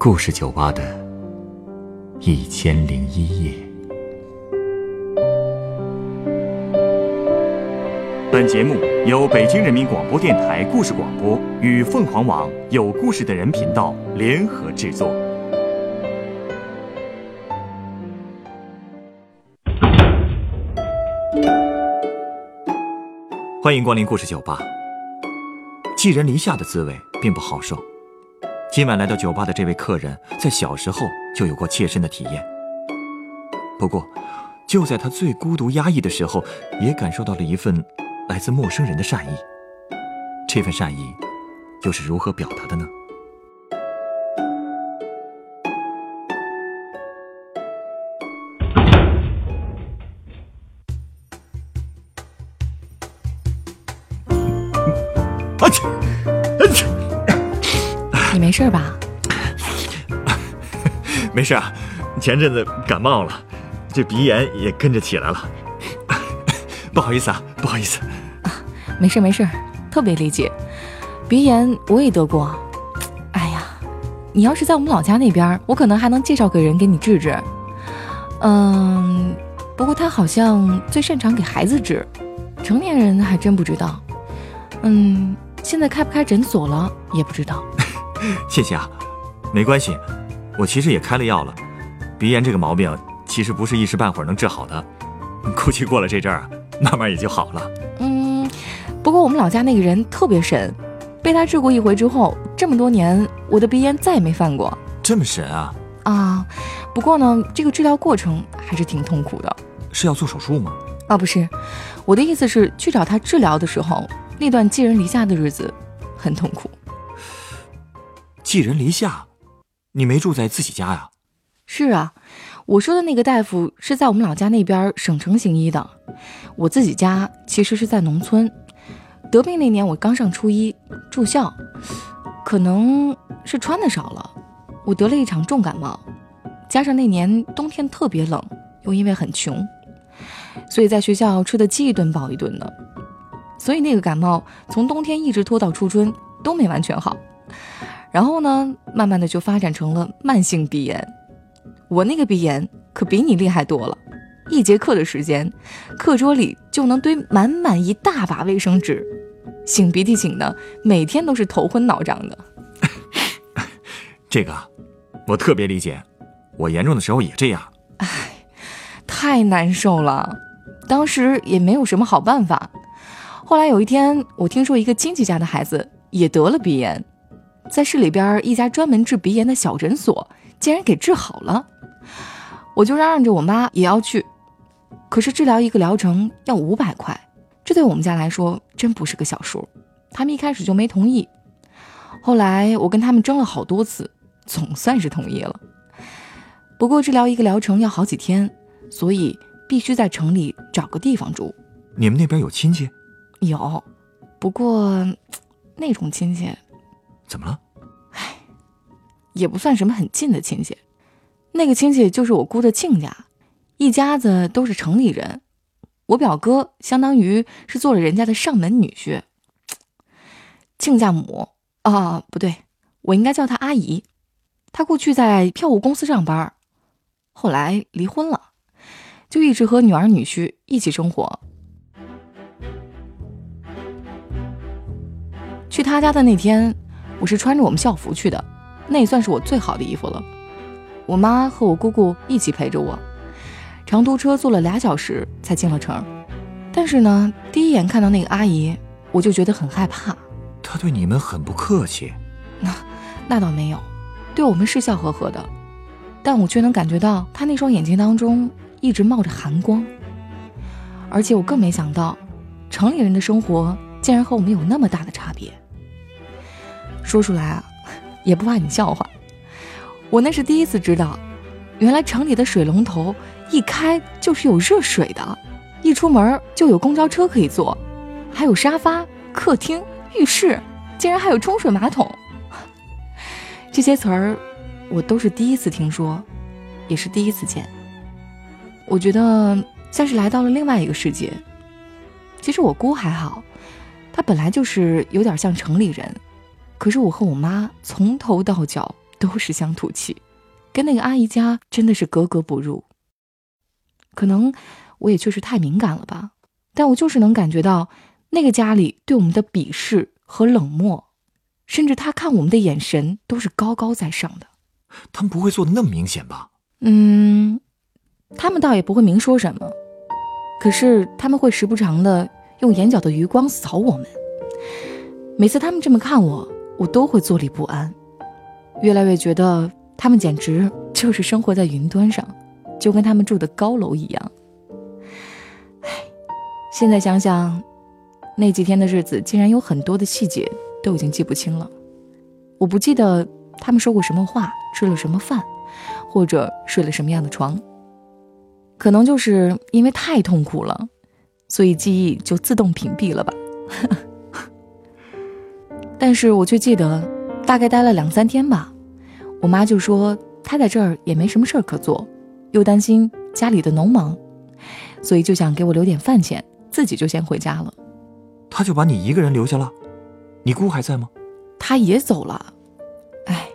故事酒吧的一千零一夜。本节目由北京人民广播电台故事广播与凤凰网有故事的人频道联合制作。欢迎光临故事酒吧。寄人篱下的滋味并不好受。今晚来到酒吧的这位客人，在小时候就有过切身的体验。不过，就在他最孤独压抑的时候，也感受到了一份来自陌生人的善意。这份善意，又是如何表达的呢？事吧？没事啊，前阵子感冒了，这鼻炎也跟着起来了。不好意思啊，不好意思。没事没事，特别理解。鼻炎我也得过。哎呀，你要是在我们老家那边，我可能还能介绍个人给你治治。嗯，不过他好像最擅长给孩子治，成年人还真不知道。嗯，现在开不开诊所了也不知道。谢谢啊，没关系，我其实也开了药了。鼻炎这个毛病其实不是一时半会儿能治好的，估计过了这阵儿，慢慢也就好了。嗯，不过我们老家那个人特别神，被他治过一回之后，这么多年我的鼻炎再也没犯过。这么神啊？啊，不过呢，这个治疗过程还是挺痛苦的。是要做手术吗？啊，不是，我的意思是去找他治疗的时候，那段寄人篱下的日子很痛苦。寄人篱下，你没住在自己家呀？是啊，我说的那个大夫是在我们老家那边省城行医的，我自己家其实是在农村。得病那年我刚上初一住校，可能是穿的少了，我得了一场重感冒，加上那年冬天特别冷，又因为很穷，所以在学校吃的饥一顿饱一顿的，所以那个感冒从冬天一直拖到初春都没完全好。然后呢，慢慢的就发展成了慢性鼻炎。我那个鼻炎可比你厉害多了，一节课的时间，课桌里就能堆满满一大把卫生纸，擤鼻涕擤的，每天都是头昏脑胀的。这个，我特别理解，我严重的时候也这样。唉，太难受了，当时也没有什么好办法。后来有一天，我听说一个亲戚家的孩子也得了鼻炎。在市里边一家专门治鼻炎的小诊所，竟然给治好了，我就嚷嚷着我妈也要去。可是治疗一个疗程要五百块，这对我们家来说真不是个小数。他们一开始就没同意，后来我跟他们争了好多次，总算是同意了。不过治疗一个疗程要好几天，所以必须在城里找个地方住。你们那边有亲戚？有，不过那种亲戚。怎么了？唉，也不算什么很近的亲戚，那个亲戚就是我姑的亲家，一家子都是城里人。我表哥相当于是做了人家的上门女婿。亲家母啊，不对，我应该叫她阿姨。她过去在票务公司上班，后来离婚了，就一直和女儿女婿一起生活。去他家的那天。我是穿着我们校服去的，那也算是我最好的衣服了。我妈和我姑姑一起陪着我，长途车坐了俩小时才进了城。但是呢，第一眼看到那个阿姨，我就觉得很害怕。她对你们很不客气。那那倒没有，对我们是笑呵呵的，但我却能感觉到她那双眼睛当中一直冒着寒光。而且我更没想到，城里人的生活竟然和我们有那么大的差别。说出来啊，也不怕你笑话。我那是第一次知道，原来城里的水龙头一开就是有热水的，一出门就有公交车可以坐，还有沙发、客厅、浴室，竟然还有冲水马桶。这些词儿我都是第一次听说，也是第一次见。我觉得像是来到了另外一个世界。其实我姑还好，她本来就是有点像城里人。可是我和我妈从头到脚都是乡土气，跟那个阿姨家真的是格格不入。可能我也确实太敏感了吧，但我就是能感觉到那个家里对我们的鄙视和冷漠，甚至他看我们的眼神都是高高在上的。他们不会做的那么明显吧？嗯，他们倒也不会明说什么，可是他们会时不常的用眼角的余光扫我们。每次他们这么看我，我都会坐立不安，越来越觉得他们简直就是生活在云端上，就跟他们住的高楼一样。唉，现在想想，那几天的日子竟然有很多的细节都已经记不清了。我不记得他们说过什么话，吃了什么饭，或者睡了什么样的床。可能就是因为太痛苦了，所以记忆就自动屏蔽了吧。但是我却记得，大概待了两三天吧，我妈就说她在这儿也没什么事儿可做，又担心家里的农忙，所以就想给我留点饭钱，自己就先回家了。她就把你一个人留下了，你姑还在吗？她也走了。哎，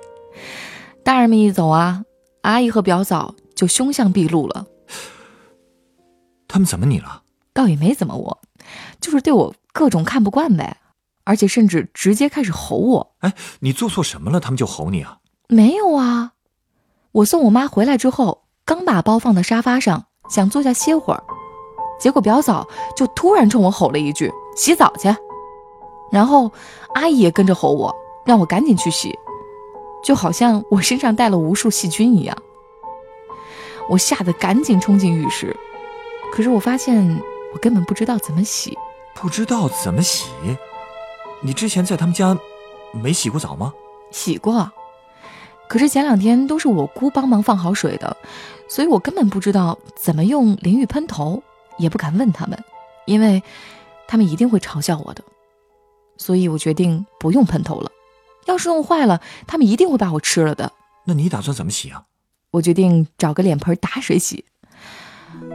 大人们一走啊，阿姨和表嫂就凶相毕露了。他们怎么你了？倒也没怎么我，就是对我各种看不惯呗。而且甚至直接开始吼我！哎，你做错什么了？他们就吼你啊？没有啊，我送我妈回来之后，刚把包放到沙发上，想坐下歇会儿，结果表嫂就突然冲我吼了一句：“洗澡去！”然后阿姨也跟着吼我，让我赶紧去洗，就好像我身上带了无数细菌一样。我吓得赶紧冲进浴室，可是我发现我根本不知道怎么洗，不知道怎么洗。你之前在他们家没洗过澡吗？洗过，可是前两天都是我姑帮忙放好水的，所以我根本不知道怎么用淋浴喷头，也不敢问他们，因为他们一定会嘲笑我的。所以我决定不用喷头了，要是弄坏了，他们一定会把我吃了的。那你打算怎么洗啊？我决定找个脸盆打水洗。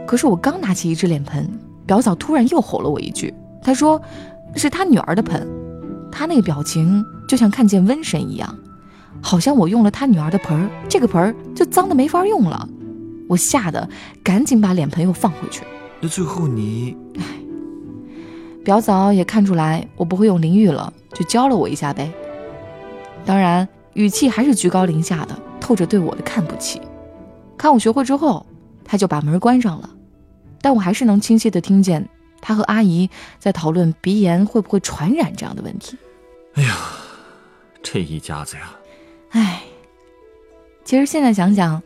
可是我刚拿起一只脸盆，表嫂突然又吼了我一句，她说是她女儿的盆。他那个表情就像看见瘟神一样，好像我用了他女儿的盆儿，这个盆儿就脏的没法用了。我吓得赶紧把脸盆又放回去。那最后你，唉，表嫂也看出来我不会用淋浴了，就教了我一下呗。当然语气还是居高临下的，透着对我的看不起。看我学会之后，他就把门关上了，但我还是能清晰的听见。他和阿姨在讨论鼻炎会不会传染这样的问题。哎呀，这一家子呀！哎，其实现在想想，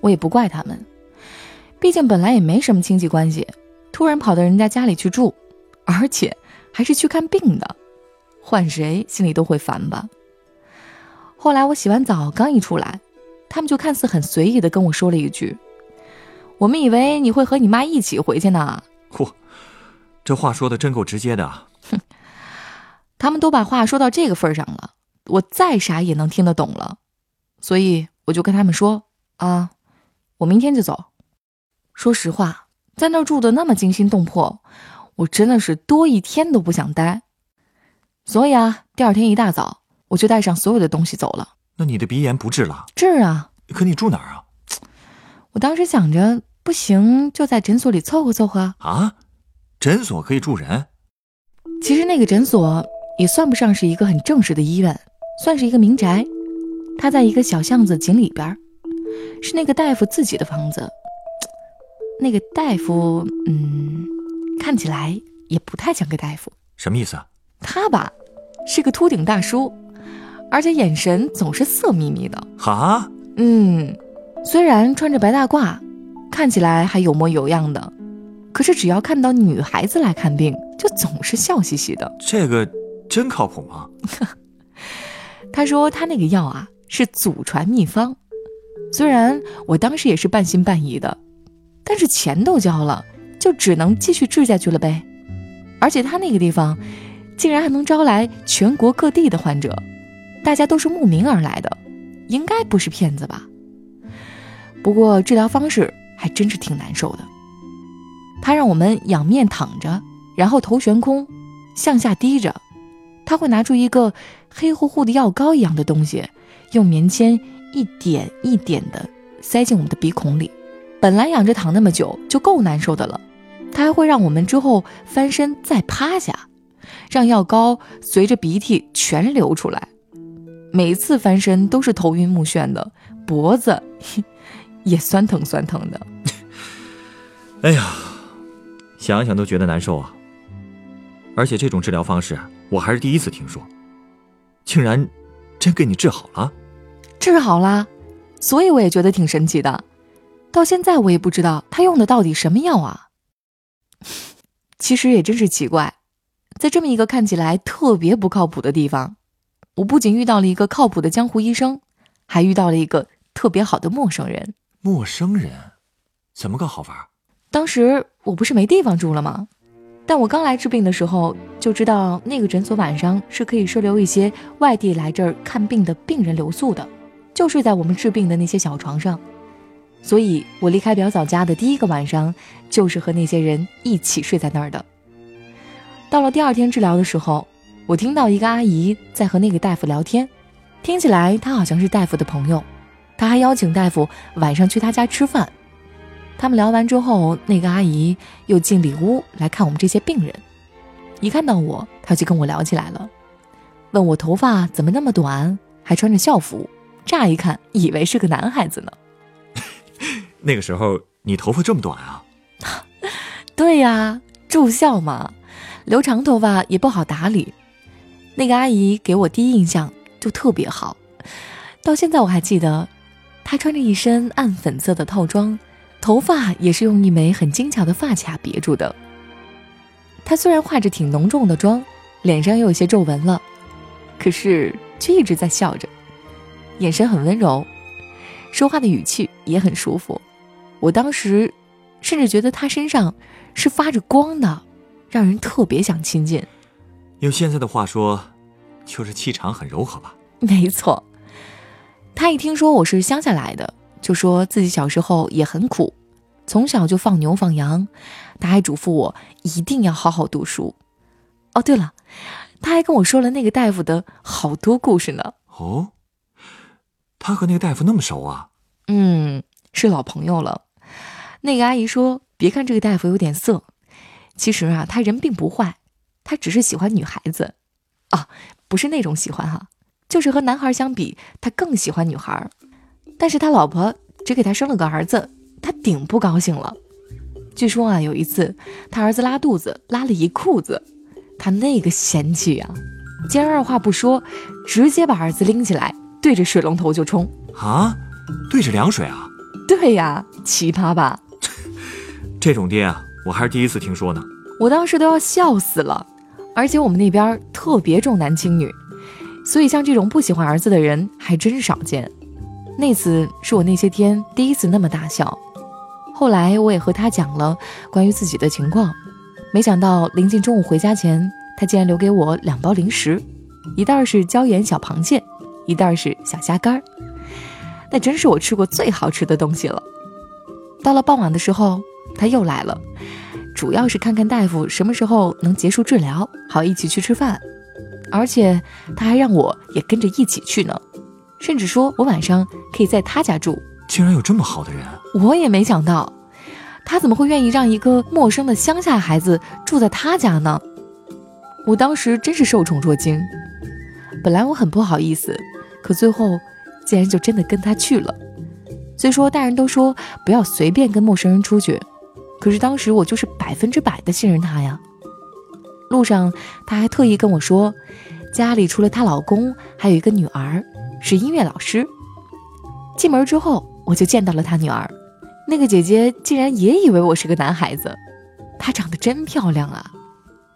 我也不怪他们，毕竟本来也没什么亲戚关系，突然跑到人家家里去住，而且还是去看病的，换谁心里都会烦吧。后来我洗完澡刚一出来，他们就看似很随意的跟我说了一句：“我们以为你会和你妈一起回去呢。”嚯！这话说的真够直接的，哼！他们都把话说到这个份上了，我再傻也能听得懂了，所以我就跟他们说啊，我明天就走。说实话，在那儿住的那么惊心动魄，我真的是多一天都不想待。所以啊，第二天一大早，我就带上所有的东西走了。那你的鼻炎不治了？治啊！可你住哪儿啊？我当时想着，不行就在诊所里凑合凑合啊。诊所可以住人，其实那个诊所也算不上是一个很正式的医院，算是一个民宅。它在一个小巷子井里边，是那个大夫自己的房子。那个大夫，嗯，看起来也不太像个大夫。什么意思啊？他吧，是个秃顶大叔，而且眼神总是色眯眯的。哈？嗯，虽然穿着白大褂，看起来还有模有样的。可是只要看到女孩子来看病，就总是笑嘻嘻的。这个真靠谱吗？他说他那个药啊是祖传秘方，虽然我当时也是半信半疑的，但是钱都交了，就只能继续治下去了呗。而且他那个地方竟然还能招来全国各地的患者，大家都是慕名而来的，应该不是骗子吧？不过治疗方式还真是挺难受的。他让我们仰面躺着，然后头悬空，向下低着。他会拿出一个黑乎乎的药膏一样的东西，用棉签一点一点的塞进我们的鼻孔里。本来仰着躺那么久就够难受的了，他还会让我们之后翻身再趴下，让药膏随着鼻涕全流出来。每次翻身都是头晕目眩的，脖子 也酸疼酸疼的。哎呀，想想都觉得难受啊！而且这种治疗方式我还是第一次听说，竟然真给你治好了？治好啦，所以我也觉得挺神奇的。到现在我也不知道他用的到底什么药啊。其实也真是奇怪，在这么一个看起来特别不靠谱的地方，我不仅遇到了一个靠谱的江湖医生，还遇到了一个特别好的陌生人。陌生人，怎么个好法？当时我不是没地方住了吗？但我刚来治病的时候就知道，那个诊所晚上是可以收留一些外地来这儿看病的病人留宿的，就睡在我们治病的那些小床上。所以我离开表嫂家的第一个晚上，就是和那些人一起睡在那儿的。到了第二天治疗的时候，我听到一个阿姨在和那个大夫聊天，听起来她好像是大夫的朋友，她还邀请大夫晚上去她家吃饭。他们聊完之后，那个阿姨又进里屋来看我们这些病人。一看到我，她就跟我聊起来了，问我头发怎么那么短，还穿着校服，乍一看以为是个男孩子呢。那个时候你头发这么短啊？对呀，住校嘛，留长头发也不好打理。那个阿姨给我第一印象就特别好，到现在我还记得，她穿着一身暗粉色的套装。头发也是用一枚很精巧的发卡别住的。她虽然化着挺浓重的妆，脸上也有些皱纹了，可是却一直在笑着，眼神很温柔，说话的语气也很舒服。我当时甚至觉得她身上是发着光的，让人特别想亲近。用现在的话说，就是气场很柔和吧？没错。他一听说我是乡下来的。就说自己小时候也很苦，从小就放牛放羊，他还嘱咐我一定要好好读书。哦，对了，他还跟我说了那个大夫的好多故事呢。哦，他和那个大夫那么熟啊？嗯，是老朋友了。那个阿姨说，别看这个大夫有点色，其实啊，他人并不坏，他只是喜欢女孩子。啊，不是那种喜欢哈，就是和男孩相比，他更喜欢女孩。但是他老婆只给他生了个儿子，他顶不高兴了。据说啊，有一次他儿子拉肚子，拉了一裤子，他那个嫌弃啊，竟然二话不说，直接把儿子拎起来，对着水龙头就冲啊！对着凉水啊？对呀，奇葩吧？这种爹啊，我还是第一次听说呢。我当时都要笑死了。而且我们那边特别重男轻女，所以像这种不喜欢儿子的人还真少见。那次是我那些天第一次那么大笑，后来我也和他讲了关于自己的情况，没想到临近中午回家前，他竟然留给我两包零食，一袋是椒盐小螃蟹，一袋是小虾干儿，那真是我吃过最好吃的东西了。到了傍晚的时候，他又来了，主要是看看大夫什么时候能结束治疗，好一起去吃饭，而且他还让我也跟着一起去呢。甚至说我晚上可以在他家住，竟然有这么好的人，我也没想到，他怎么会愿意让一个陌生的乡下孩子住在他家呢？我当时真是受宠若惊，本来我很不好意思，可最后竟然就真的跟他去了。虽说大人都说不要随便跟陌生人出去，可是当时我就是百分之百的信任他呀。路上他还特意跟我说，家里除了她老公，还有一个女儿。是音乐老师。进门之后，我就见到了他女儿。那个姐姐竟然也以为我是个男孩子。她长得真漂亮啊，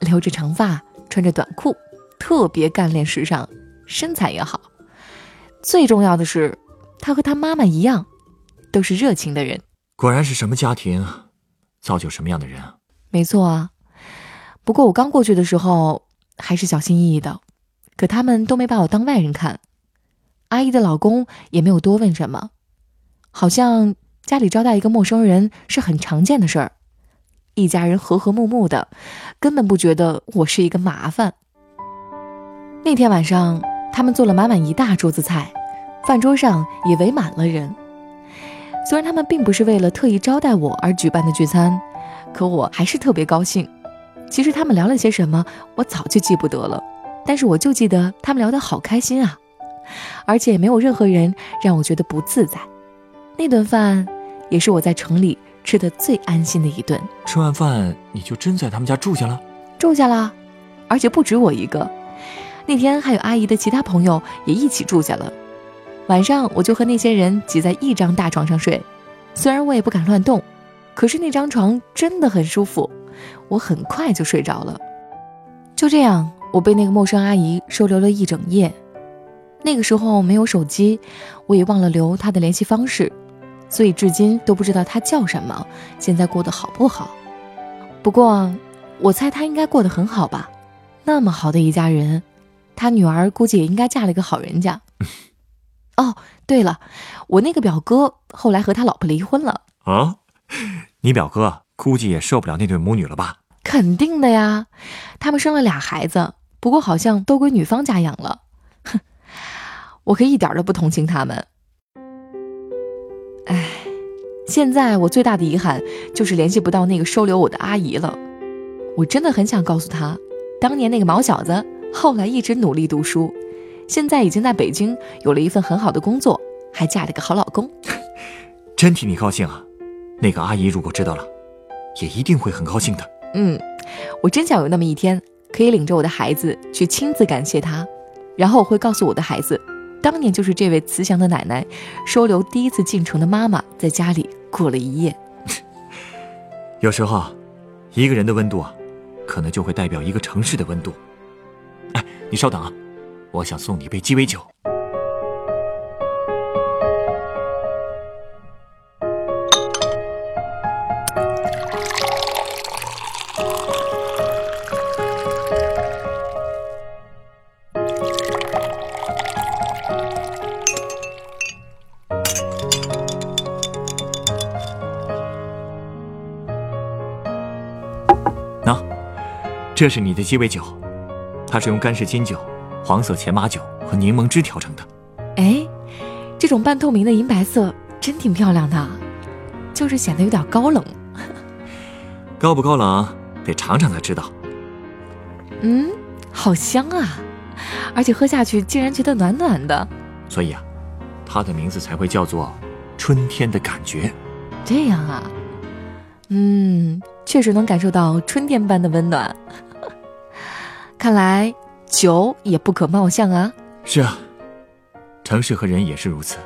留着长发，穿着短裤，特别干练时尚，身材也好。最重要的是，她和她妈妈一样，都是热情的人。果然是什么家庭，造就什么样的人啊！没错啊。不过我刚过去的时候还是小心翼翼的，可他们都没把我当外人看。阿姨的老公也没有多问什么，好像家里招待一个陌生人是很常见的事儿，一家人和和睦睦的，根本不觉得我是一个麻烦。那天晚上，他们做了满满一大桌子菜，饭桌上也围满了人。虽然他们并不是为了特意招待我而举办的聚餐，可我还是特别高兴。其实他们聊了些什么，我早就记不得了，但是我就记得他们聊得好开心啊，而且没有任何人让我觉得不自在。那顿饭也是我在城里吃的最安心的一顿。吃完饭你就真在他们家住下了？住下了，而且不止我一个，那天还有阿姨的其他朋友也一起住下了。晚上我就和那些人挤在一张大床上睡，虽然我也不敢乱动，可是那张床真的很舒服，我很快就睡着了。就这样，我被那个陌生阿姨收留了一整夜。那个时候没有手机，我也忘了留他的联系方式，所以至今都不知道他叫什么，现在过得好不好。不过，我猜他应该过得很好吧？那么好的一家人，他女儿估计也应该嫁了一个好人家。哦，对了，我那个表哥后来和他老婆离婚了啊。你表哥估计也受不了那对母女了吧？肯定的呀，他们生了俩孩子，不过好像都归女方家养了。哼，我可一点都不同情他们。唉，现在我最大的遗憾就是联系不到那个收留我的阿姨了。我真的很想告诉她，当年那个毛小子后来一直努力读书。现在已经在北京有了一份很好的工作，还嫁了个好老公，真替你高兴啊！那个阿姨如果知道了，也一定会很高兴的。嗯，我真想有那么一天，可以领着我的孩子去亲自感谢她，然后我会告诉我的孩子，当年就是这位慈祥的奶奶收留第一次进城的妈妈，在家里过了一夜。有时候，一个人的温度啊，可能就会代表一个城市的温度。哎，你稍等啊。我想送你一杯鸡尾酒。这是你的鸡尾酒，它是用干式金酒。黄色前马酒和柠檬汁调成的，哎，这种半透明的银白色真挺漂亮的，就是显得有点高冷。高不高冷，得尝尝才知道。嗯，好香啊，而且喝下去竟然觉得暖暖的。所以啊，它的名字才会叫做春天的感觉。这样啊，嗯，确实能感受到春天般的温暖。看来。酒也不可貌相啊！是啊，城市和人也是如此。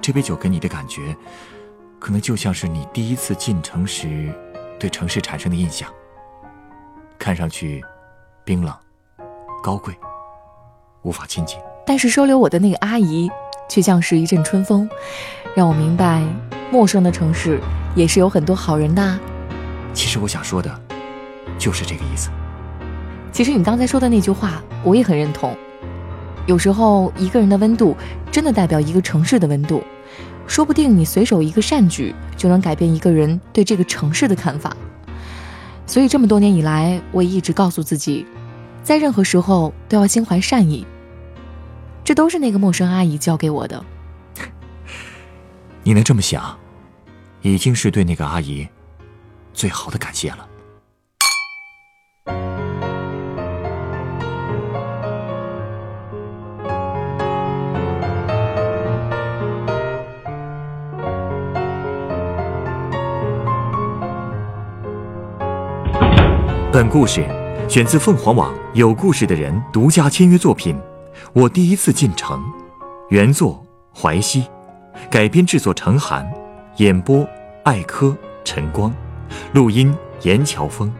这杯酒给你的感觉，可能就像是你第一次进城时对城市产生的印象。看上去冰冷、高贵，无法亲近。但是收留我的那个阿姨，却像是一阵春风，让我明白，陌生的城市也是有很多好人的。其实我想说的，就是这个意思。其实你刚才说的那句话，我也很认同。有时候一个人的温度，真的代表一个城市的温度。说不定你随手一个善举，就能改变一个人对这个城市的看法。所以这么多年以来，我也一直告诉自己，在任何时候都要心怀善意。这都是那个陌生阿姨教给我的。你能这么想，已经是对那个阿姨最好的感谢了。本故事选自凤凰网有故事的人独家签约作品《我第一次进城》，原作淮西，改编制作陈寒，演播艾科陈光，录音严乔峰。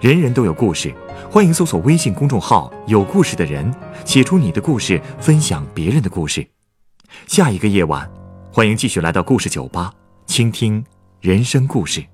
人人都有故事，欢迎搜索微信公众号“有故事的人”，写出你的故事，分享别人的故事。下一个夜晚，欢迎继续来到故事酒吧，倾听人生故事。